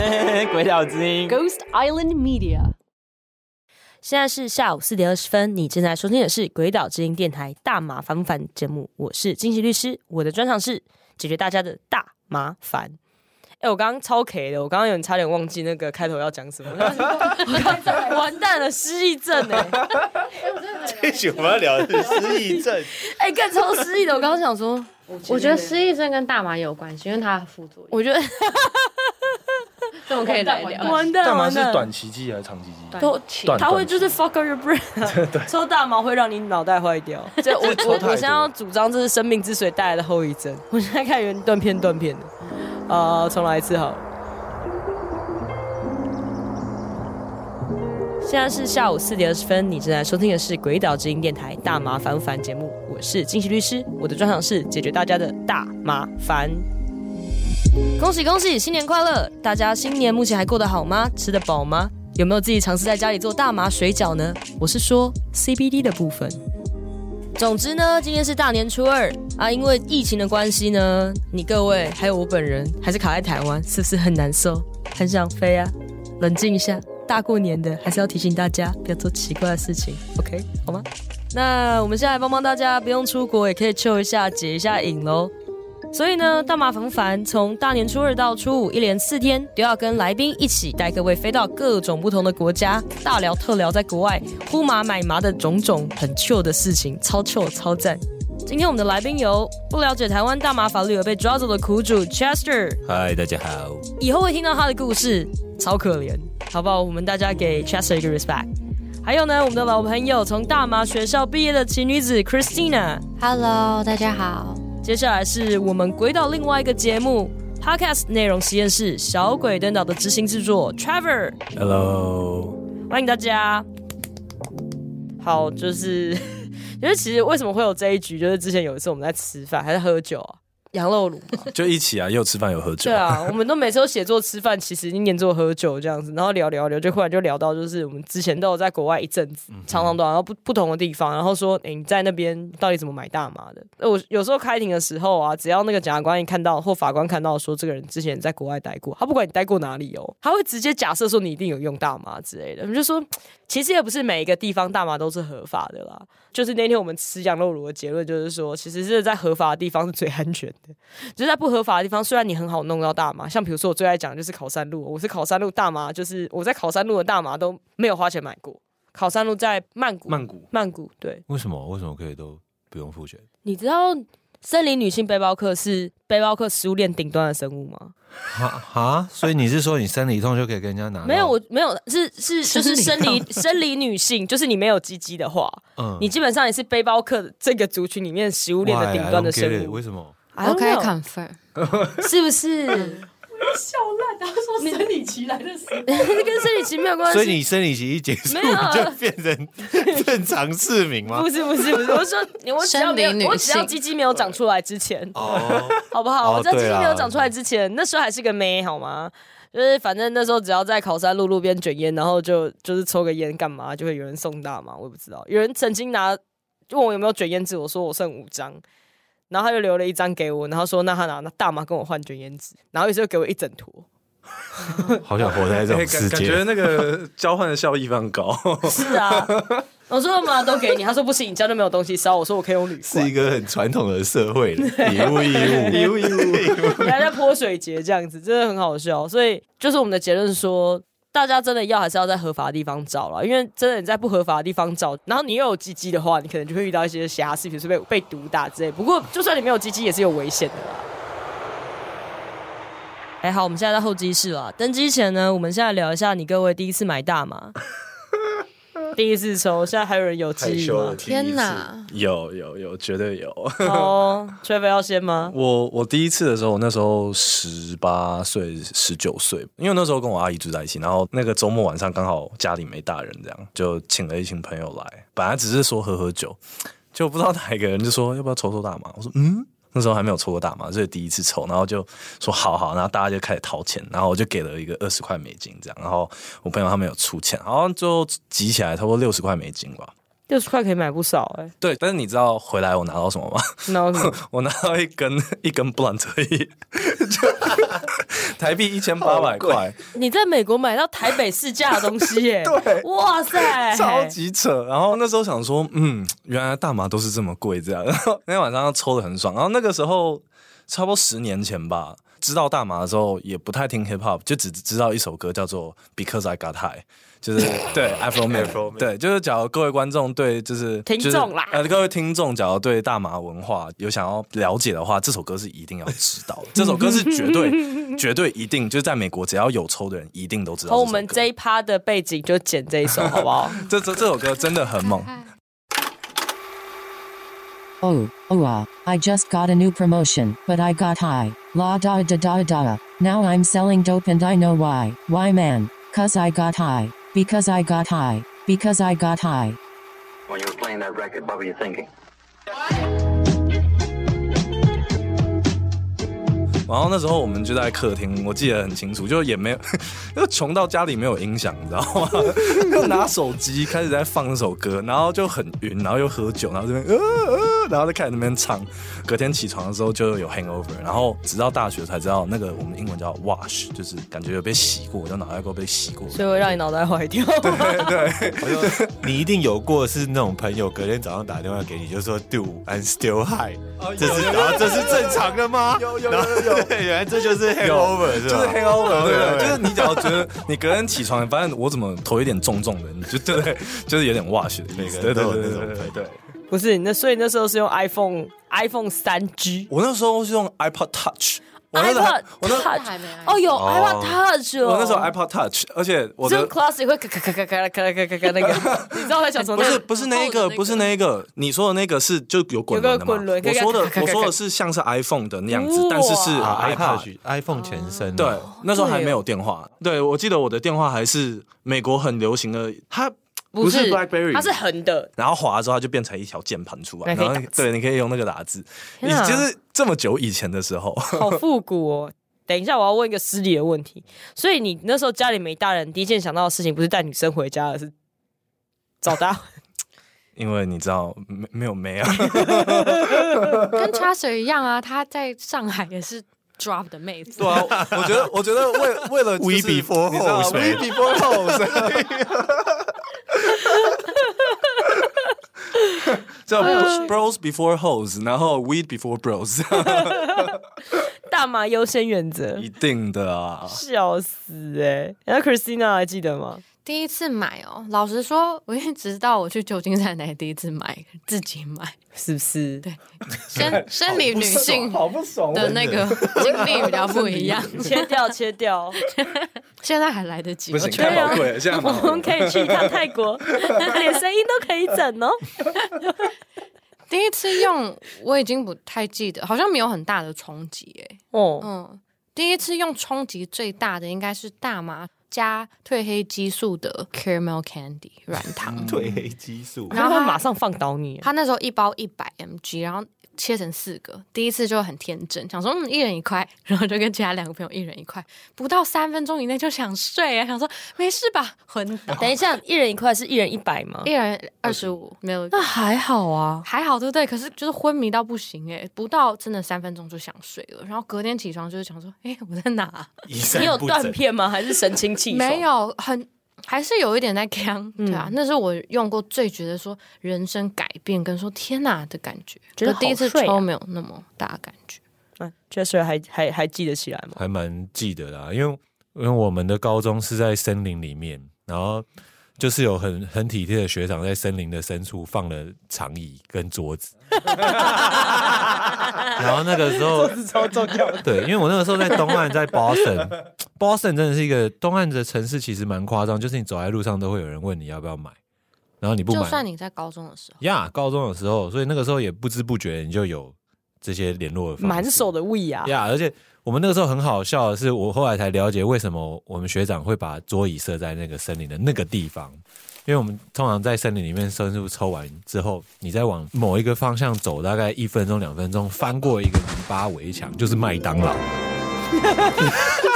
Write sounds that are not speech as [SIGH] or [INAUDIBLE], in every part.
[LAUGHS] 鬼岛之音，Ghost Island Media。现在是下午四点二十分，你正在收听的是《鬼岛之音》电台大麻烦不烦节目，我是金喜律师，我的专长是解决大家的大麻烦。哎，我刚刚超 K 的，我刚刚有点差点忘记那个开头要讲什么，[LAUGHS] 完蛋了，失忆症哎！这集我们要聊的是失忆症，[LAUGHS] 哎，更超失忆的，我刚刚想说，我觉得失忆症跟大麻有关系，因为它的副作用，我觉得。[LAUGHS] 这我可以来聊。完蛋，大麻是短期记忆还是长期记忆？都，它会就是 fuck up your brain。[LAUGHS] 抽大麻会让你脑袋坏掉。[LAUGHS] 这我我我现在要主张这是生命之水带来的后遗症。我现在看有人断片断片的。呃，重来一次好了。现在是下午四点二十分，你正在收听的是《鬼岛之音》电台大麻烦不烦节目。我是金喜律师，我的专长是解决大家的大麻烦。恭喜恭喜，新年快乐！大家新年目前还过得好吗？吃得饱吗？有没有自己尝试在家里做大麻水饺呢？我是说 CBD 的部分。总之呢，今天是大年初二啊，因为疫情的关系呢，你各位还有我本人还是卡在台湾，是不是很难受？很想飞啊！冷静一下，大过年的还是要提醒大家不要做奇怪的事情，OK 好吗？那我们现在帮帮大家，不用出国也可以 chill 一下，解一下瘾喽。所以呢，大麻烦不烦？从大年初二到初五，一连四天都要跟来宾一起带各位飞到各种不同的国家，大聊特聊在国外呼麻买麻的种种很 chill 的事情，超 chill 超赞。今天我们的来宾有不了解台湾大麻法律而被抓走的苦主 Chester。嗨，大家好。以后会听到他的故事，超可怜，好不好？我们大家给 Chester 一个 respect。还有呢，我们的老朋友从大麻学校毕业的奇女子 Christina。Hello，大家好。接下来是我们鬼岛另外一个节目 Podcast 内容实验室小鬼登岛的执行制作 Trevor。Hello，欢迎大家。好，就是，因 [LAUGHS] 为其实为什么会有这一局，就是之前有一次我们在吃饭还是喝酒啊。羊肉炉 [LAUGHS] 就一起啊，又吃饭又喝酒。对啊，我们都每次都写作吃饭，其实一年做喝酒这样子，然后聊聊聊，就忽然就聊到，就是我们之前都有在国外一阵子，常常都然后不不同的地方，然后说，哎，你在那边到底怎么买大麻的？我有时候开庭的时候啊，只要那个检察官一看到或法官看到说这个人之前在国外待过，他不管你待过哪里哦，他会直接假设说你一定有用大麻之类的。我们就说，其实也不是每一个地方大麻都是合法的啦。就是那天我们吃羊肉炉的结论就是说，其实是在合法的地方是最安全的，就是在不合法的地方，虽然你很好弄到大麻，像比如说我最爱讲的就是考山路，我是考山路大麻，就是我在考山路的大麻都没有花钱买过。考山路在曼谷，曼谷，曼谷，对。为什么？为什么可以都不用付钱？你知道森林女性背包客是背包客食物链顶端的生物吗？哈哈，所以你是说你生理痛就可以跟人家拿？没有，我没有，是是就是生理生理女性，[LAUGHS] 就是你没有鸡鸡的话，嗯，你基本上也是背包客这个族群里面食物链的顶端的生物。为什么？OK confirm，是不是？笑烂，然后说生理期来的时候，跟生理期没有关系。所以你生理期一结束，没有就变成正常市民吗？不是不是不是，我说我只要没有，我只要鸡鸡没有长出来之前，哦，好不好？我只要鸡鸡没有长出来之前，那时候还是个妹，好吗？就是反正那时候只要在考山路路边卷烟，然后就就是抽个烟干嘛，就会有人送大嘛，我也不知道。有人曾经拿问我有没有卷烟纸，我说我剩五张。然后他就留了一张给我，然后说：“那他拿那大麻跟我换卷烟纸。”然后于是就给我一整坨。[LAUGHS] 好想活在这种世界，感觉那个交换的效益非常高。[LAUGHS] 是啊，我说嘛都给你，他说不行，你家都没有东西烧。我说我可以用铝罐。是一个很传统的社会，礼物义务，礼物义务，你还在泼水节这样子，真的很好笑。所以就是我们的结论说。大家真的要还是要在合法的地方找了，因为真的你在不合法的地方找，然后你又有鸡鸡的话，你可能就会遇到一些瑕疵，比如说被被毒打之类。不过就算你没有鸡鸡，也是有危险的啦。哎，好，我们现在在候机室了。登机前呢，我们现在聊一下你各位第一次买大麻。第一次抽，现在还有人有记忆吗？天哪，有有有，绝对有。哦，[LAUGHS] Trevor 要先吗？我我第一次的时候，那时候十八岁、十九岁，因为那时候跟我阿姨住在一起，然后那个周末晚上刚好家里没大人，这样就请了一群朋友来，本来只是说喝喝酒，就不知道哪一个人就说要不要抽抽大麻，我说嗯。那时候还没有抽过大麻，所以第一次抽，然后就说好好，然后大家就开始掏钱，然后我就给了一个二十块美金这样，然后我朋友他们有出钱，然后最后集起来差不多六十块美金吧。六十块可以买不少哎、欸。对，但是你知道回来我拿到什么吗？拿到什么？[LAUGHS] 我拿到一根一根 blunt 而已，就 [LAUGHS] 台币一千八百块，你在美国买到台北市价的东西耶？[LAUGHS] 对，哇塞，超级扯。然后那时候想说，嗯，原来大麻都是这么贵，这样。然后那天晚上抽的很爽。然后那个时候，差不多十年前吧，知道大麻的时候也不太听 hip hop，就只知道一首歌叫做 Because I Got High。就是 [LAUGHS] 对 Afroman，对，就是假如各位观众对就是听众啦，呃，各位听众，假如对大麻文化有想要了解的话，这首歌是一定要知道的。[LAUGHS] 这首歌是绝对绝对一定，就是在美国只要有抽的人一定都知道。[LAUGHS] 我们这一趴的背景就剪这一首，好不好？这这这首歌真的很猛。Oh, oh ah, I just got a new promotion, but I got high. La da da da da. Now I'm selling dope and I know why. Why man? Cause I got high. Because I got high. Because I got high. When you were playing that record, what were you thinking? 然后那时候我们就在客厅，我记得很清楚，就也没有，就 [LAUGHS] 穷到家里没有音响，你知道吗？[LAUGHS] 就拿手机开始在放那首歌，然后就很晕，然后又喝酒，然后这边呃呃，然后就开始那边唱。隔天起床的时候就有 hangover，然后直到大学才知道那个我们英文叫 wash，就是感觉有被洗过，就脑袋瓜被洗过，所以会让你脑袋坏掉。对 [LAUGHS] 对，对你一定有过是那种朋友隔天早上打电话给你，就说 Do I'm still high，这是然后这是正常的吗？有有有有。对，[LAUGHS] 原来这就是 hangover，是吧？就是 hangover，对对，就是你只要觉得你隔天起床，发现我怎么头有点重重的，你就对不对？就是有点 wash 的那个。对对对对对对。不是，那所以那时候是用 iPhone iPhone 三 G，我那时候是用 iPod Touch。iPod，我那还没哦，有 iPod Touch 哦。我那时候 iPod Touch，而且我的 Classic 会咔咔咔咔咔咔咔咔咔那个，[LAUGHS] 你知道在讲什么？不是不是那一个，不是那一个，你说的那个是就有滚轮的嘛？我说的我说的是像是 iPhone 的那样子，但是是 iPod iPhone 前身。对，那时候还没有电话。对，我记得我的电话还是美国很流行的，它。不是 BlackBerry，它是横的，然后滑之后它就变成一条键盘出来，然后对，你可以用那个打字。你就是这么久以前的时候，好复古哦。等一下，我要问一个失礼的问题。所以你那时候家里没大人，第一件想到的事情不是带女生回家，而是找大。[LAUGHS] 因为你知道没没有没啊，[LAUGHS] 跟 Chasser 一样啊，他在上海也是 drop 的妹子。对啊，我觉得我觉得为为了 We before hoes，We before hoes。叫 bros before hoes，然后 weed before bros，大麻优先原则，一定的啊，笑死哎、欸！那 Christina 还记得吗？第一次买哦，老实说，我一直到我去旧金山才第一次买，自己买，是不是？对，生 [LAUGHS] 生理女性好不爽的那个经历比较不一样，切 [LAUGHS] 掉切掉，[LAUGHS] 现在还来得及，不行，太宝贵，现在我们可以去一趟泰国，连声音都可以整哦。第一次用我已经不太记得，好像没有很大的冲击哎。哦，嗯，第一次用冲击最大的应该是大麻。加褪黑激素的 caramel candy 软糖，[LAUGHS] 褪黑激素，然后他马上放倒你。他那时候一包一百 mg，然后切成四个。第一次就很天真，想说嗯，一人一块，[LAUGHS] 然后就跟其他两个朋友一人一块，不到三分钟以内就想睡啊，想说没事吧，昏倒。[LAUGHS] 等一下，一人一块是一人一百吗？一人二十五，没有，那还好啊，还好对不对？可是就是昏迷到不行哎，不到真的三分钟就想睡了，然后隔天起床就是想说，哎，我在哪？你有断片吗？还是神清气？没有，很还是有一点在扛，对啊，嗯、那是我用过最觉得说人生改变跟说天哪的感觉，觉得第一次抽没有那么大感觉。嗯，Chasser 还还还记得起来吗？还蛮记得的，因为因为我们的高中是在森林里面，然后。就是有很很体贴的学长在森林的深处放了长椅跟桌子，[LAUGHS] 然后那个时候桌子超重要。对，因为我那个时候在东岸，在 Boston，Boston 真的是一个东岸的城市，其实蛮夸张，就是你走在路上都会有人问你要不要买，然后你不买，就算你在高中的时候，呀，yeah, 高中的时候，所以那个时候也不知不觉你就有这些联络的方式，满手的味啊，呀，而且。我们那个时候很好笑的是，我后来才了解为什么我们学长会把桌椅设在那个森林的那个地方，因为我们通常在森林里面深入抽完之后，你再往某一个方向走，大概一分钟两分钟，翻过一个泥巴围墙 [LAUGHS] 就是麦当劳。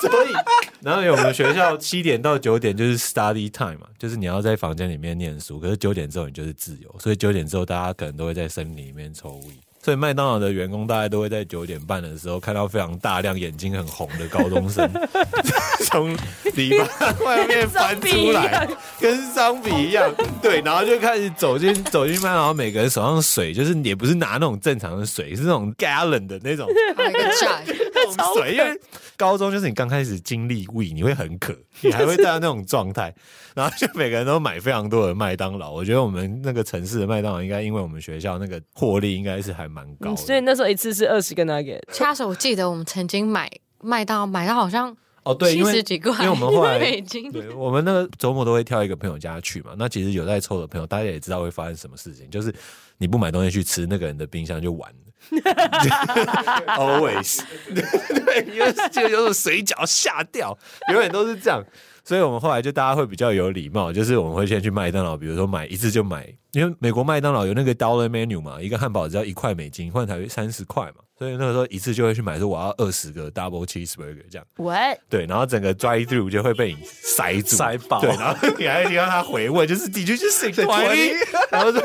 所以，然后有我们学校七点到九点就是 study time 嘛，就是你要在房间里面念书，可是九点之后你就是自由，所以九点之后大家可能都会在森林里面抽 weed。所以麦当劳的员工大概都会在九点半的时候看到非常大量眼睛很红的高中生 [LAUGHS] 从篱笆外面翻出来，跟商品一样，对，然后就开始走进走进麦当劳，每个人手上水就是也不是拿那种正常的水，是那种 gallon 的那种，[LAUGHS] 那种水，因为高中就是你刚开始经历 we，你会很渴，你还会带到那种状态，然后就每个人都买非常多的麦当劳。我觉得我们那个城市的麦当劳应该因为我们学校那个获利应该是还蛮高的，嗯，所以那时候一次是二十个 nugget。掐手，我记得我们曾经买麦当劳买到好像哦对，七十几块，因为我们后来 [LAUGHS] 对，我们那个周末都会挑一个朋友家去嘛。那其实有在抽的朋友，大家也知道会发生什么事情，就是你不买东西去吃，那个人的冰箱就完了。[LAUGHS] Always，[LAUGHS] 对，因为这个就是水饺下掉，永远都是这样。所以我们后来就大家会比较有礼貌，就是我们会先去麦当劳，比如说买一次就买，因为美国麦当劳有那个 dollar menu 嘛，一个汉堡只要一块美金，换台币三十块嘛，所以那个时候一次就会去买，说我要二十个 double cheeseburger 这样。喂，对，然后整个 drive through 就会被你塞住塞爆，对，然后你还听到他回问，就是 Did you just say twenty？然后就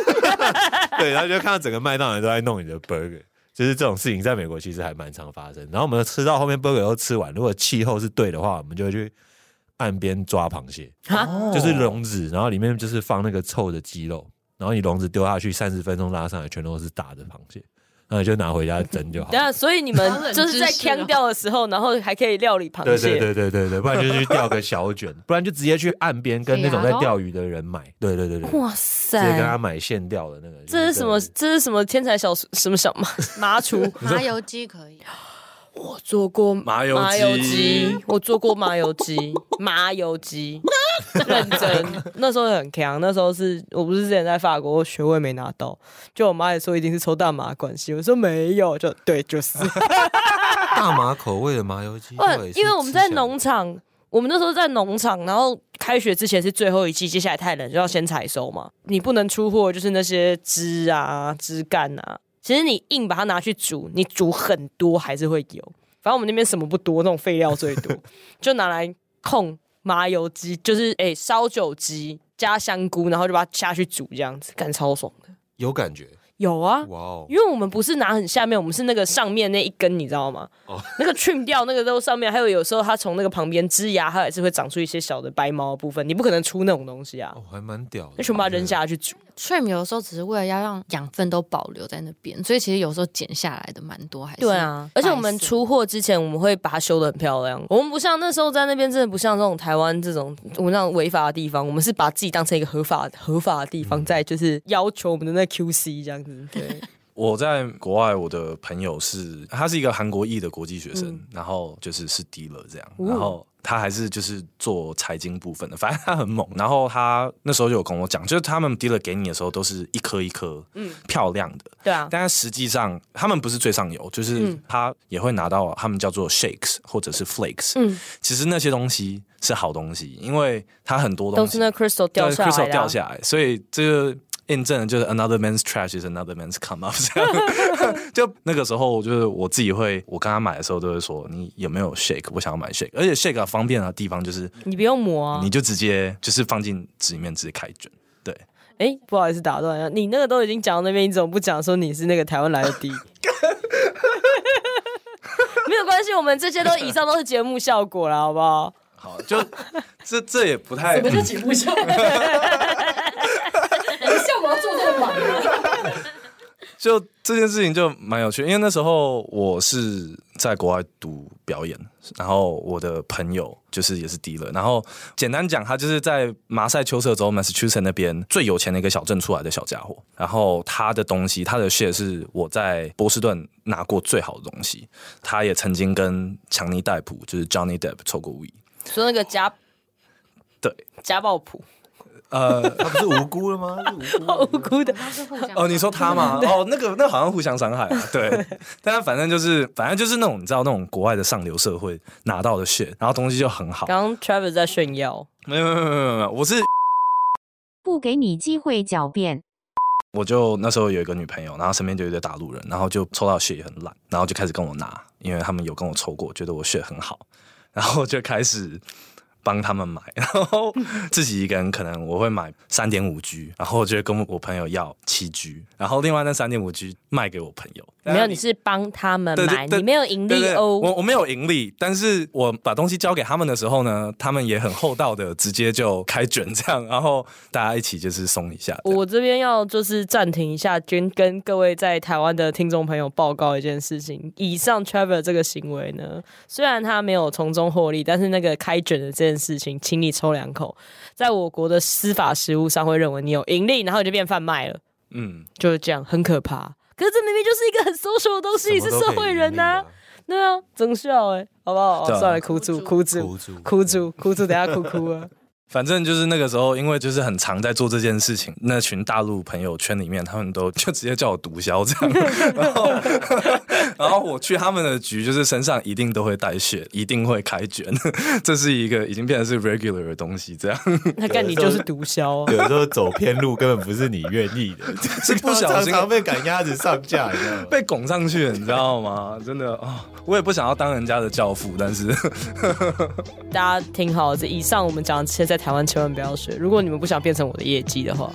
[LAUGHS] 对，然后就看到整个麦当劳都在弄你的 burger，就是这种事情在美国其实还蛮常发生。然后我们吃到后面 burger 都吃完，如果气候是对的话，我们就会去。岸边抓螃蟹，就是笼子，然后里面就是放那个臭的鸡肉，然后你笼子丢下去，三十分钟拉上来，全都是大的螃蟹，然后你就拿回家蒸就好。对啊，所以你们 [LAUGHS] 就是在锵掉的时候，然后还可以料理螃蟹。对对对对对，不然就去钓个小卷，不然就直接去岸边跟那种在钓鱼的人买。对对对对，哇塞，直接跟他买现钓的那个。这是什么？这是什么天才小什么小麻麻厨？[LAUGHS] 麻油鸡可以。我做过麻油鸡，我做过麻油鸡，[LAUGHS] 麻油鸡，认真。那时候很强，那时候是我不是之前在法国学位没拿到，就我妈也说一定是抽大麻关系，我说没有，就对，就是 [LAUGHS] 大麻口味的麻油鸡。因为我们在农场，我们那时候在农场，然后开学之前是最后一季，接下来太冷就要先采收嘛，你不能出货，就是那些枝啊、枝干啊。其实你硬把它拿去煮，你煮很多还是会有。反正我们那边什么不多，那种废料最多，就拿来控麻油鸡，就是诶烧酒鸡加香菇，然后就把它下去煮，这样子感超爽的，有感觉。有啊，哇哦！因为我们不是拿很下面，我们是那个上面那一根，你知道吗？哦，那个 trim 掉那个都上面，还有有时候它从那个旁边枝芽，它也是会长出一些小的白毛的部分，你不可能出那种东西啊。哦，还蛮屌的，那全部把它扔下去煮。Trim 有的时候只是为了要让养分都保留在那边，所以其实有时候剪下来的蛮多，还是对啊。而且我们出货之前，我们会把它修的很漂亮。我们不像那时候在那边，真的不像这种台湾这种我们那种违法的地方，我们是把自己当成一个合法合法的地方，在就是要求我们的那 QC 这样子，对。[LAUGHS] 我在国外，我的朋友是，他是一个韩国裔的国际学生，嗯、然后就是是 dealer 这样，嗯、然后他还是就是做财经部分的，[LAUGHS] 反正他很猛。然后他那时候就有跟我讲，就是他们 dealer 给你的时候都是一颗一颗，嗯，漂亮的，对啊。但是实际上他们不是最上游，就是他也会拿到他们叫做 shakes 或者是 flakes，嗯，其实那些东西是好东西，因为它很多东西。都是那 crystal 掉下来，crystal 掉下来，所以这个。验证就是 another man's trash is another man's come up，这样 [LAUGHS] 就那个时候就是我自己会，我刚刚买的时候都会说，你有没有 shake？我想要买 shake，而且 shake 方便的地方就是你不用磨啊，你就直接就是放进纸里面直接开卷。对，哎、欸，不好意思打断一下，你那个都已经讲到那边，你怎么不讲说你是那个台湾来的 D？[LAUGHS] 没有关系，我们这些都以上都是节目效果了，好不好？好，就这这也不太什么叫节目？效果 [LAUGHS] [LAUGHS] 就这件事情就蛮有趣，因为那时候我是在国外读表演，然后我的朋友就是也是 dealer，然后简单讲，他就是在马赛丘塞州 Massachusetts 那边最有钱的一个小镇出来的小家伙，然后他的东西，他的 share 是我在波士顿拿过最好的东西，他也曾经跟强尼戴普就是 Johnny Depp 抽过 weed，说那个家对。家暴谱。呃，他不是无辜的吗？是无辜的，[LAUGHS] 无辜的。哦，你说他吗？哦，那个，那好像互相伤害啊。对，但反正就是，反正就是那种你知道那种国外的上流社会拿到的 shit，然后东西就很好。刚刚 Travis 在炫耀，没有没有没有没有，我是不给你机会狡辩。我就那时候有一个女朋友，然后身边就有一堆大陆人，然后就抽到 shit 也很烂，然后就开始跟我拿，因为他们有跟我抽过，觉得我 shit 很好，然后就开始。帮他们买，[LAUGHS] 然后自己一个人可能我会买三点五 G，然后我就会跟我朋友要七 G，然后另外那三点五 G 卖给我朋友。没有，你是帮他们买，你没有盈利哦。我我没有盈利，但是我把东西交给他们的时候呢，他们也很厚道的直接就开卷这样，然后大家一起就是松一下。我这边要就是暂停一下，跟跟各位在台湾的听众朋友报告一件事情：以上 Trevor 这个行为呢，虽然他没有从中获利，但是那个开卷的这件事情，请你抽两口，在我国的司法实务上会认为你有盈利，然后你就变贩卖了。嗯，就是这样，很可怕。可是这明明就是一个很 social 的东西，你是社会人呐、啊，对啊，真笑哎，好不好？算了，哭住，哭住，哭住，哭住，哭住，等下哭哭啊。[LAUGHS] 反正就是那个时候，因为就是很常在做这件事情，那群大陆朋友圈里面，他们都就直接叫我毒枭这样。[LAUGHS] 然后，然后我去他们的局，就是身上一定都会带血，一定会开卷，[LAUGHS] 这是一个已经变成是 regular 的东西。这样，[LAUGHS] 那干你就是毒枭啊！[LAUGHS] 有时候走偏路根本不是你愿意的，是不小心被赶鸭子上架，你知道吗？被拱上去了，你知道吗？真的啊、哦，我也不想要当人家的教父，但是大家听好，这以上我们讲的现在。台湾千万不要学，如果你们不想变成我的业绩的话，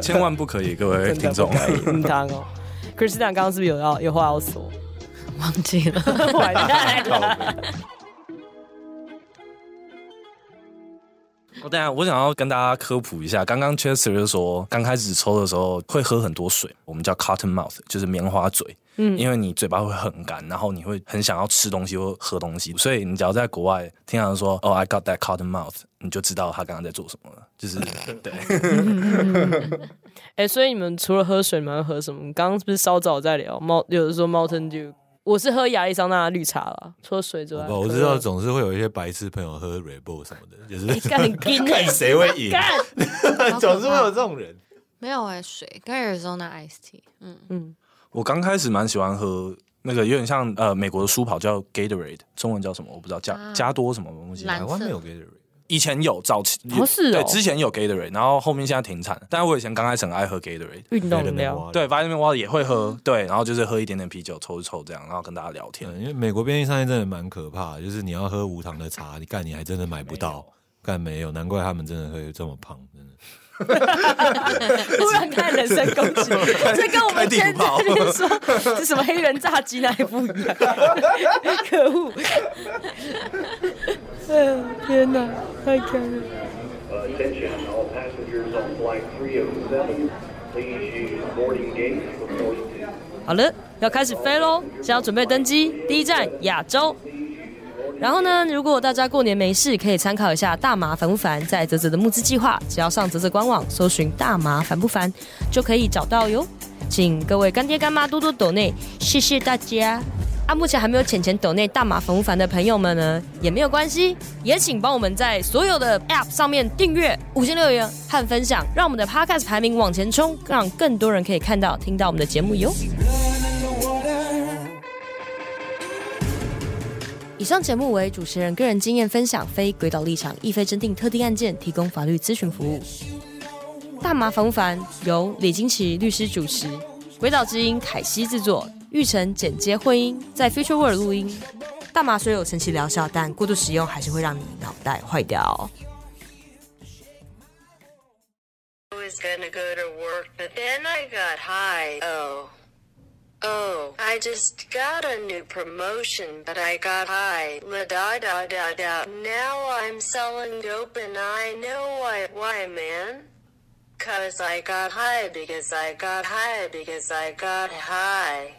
千万不可以，各位听众。嗯，当哦。克里斯汀刚刚是不是有要有话要说？[LAUGHS] 忘记了，完蛋了。[LAUGHS] 我等下，我想要跟大家科普一下。刚刚 Chester 就说，刚开始抽的时候会喝很多水，我们叫 cotton mouth，就是棉花嘴。嗯，因为你嘴巴会很干，然后你会很想要吃东西或喝东西，所以你只要在国外听到说“哦，I got that cotton mouth”，你就知道他刚刚在做什么了。就是 [LAUGHS] 对。哎、欸，所以你们除了喝水，你们会喝什么？刚刚是不是稍早在聊猫？有的说 Mountain Dew。我是喝亚利桑那绿茶了，除了水之外。我知道总是会有一些白痴朋友喝 Red Bull 什么的，[LAUGHS] 就是 [LAUGHS] 看谁会赢，总是会有这种人。没有哎、欸，水跟 Arizona Iced Tea。嗯嗯，我刚开始蛮喜欢喝那个有点像呃美国的舒跑叫 Gatorade，中文叫什么我不知道，加、啊、加多什么东西。台湾没有 Gatorade。以前有早期，不是、哦、对，之前有 Gatorade，然后后面现在停产。但是我以前刚开始很爱喝 Gatorade，运动饮料，对，Vitamin Water 也会喝，对，然后就是喝一点点啤酒，抽一抽这样，然后跟大家聊天。因为美国便利商店真的蛮可怕的，就是你要喝无糖的茶，你干你还真的买不到，干没，没有，难怪他们真的会这么胖，真的。[LAUGHS] 突然看人身攻击，这跟我们前天说是什么黑人炸鸡那也不一样，可恶！哎呀，天哪，太可了！好了，要开始飞喽！先要准备登机，第一站亚洲。然后呢，如果大家过年没事，可以参考一下大麻烦不烦，在泽泽的募资计划，只要上泽泽官网搜寻“大麻烦不烦”，就可以找到哟。请各位干爹干妈多多抖内，谢谢大家。啊，目前还没有钱钱抖内大麻烦不烦的朋友们呢，也没有关系，也请帮我们在所有的 App 上面订阅、五星留言和分享，让我们的 Podcast 排名往前冲，让更多人可以看到、听到我们的节目哟。以上节目为主持人个人经验分享，非诡岛立场，亦非认定特定案件提供法律咨询服务。大麻烦不烦？由李金奇律师主持，鬼岛之音凯西制作，玉成剪接混音，在 Future World 录音。大麻虽有神奇疗效，但过度使用还是会让你脑袋坏掉。Oh, I just got a new promotion, but I got high. La da da da da. Now I'm selling dope and I know why, why man? Cause I got high, because I got high, because I got high.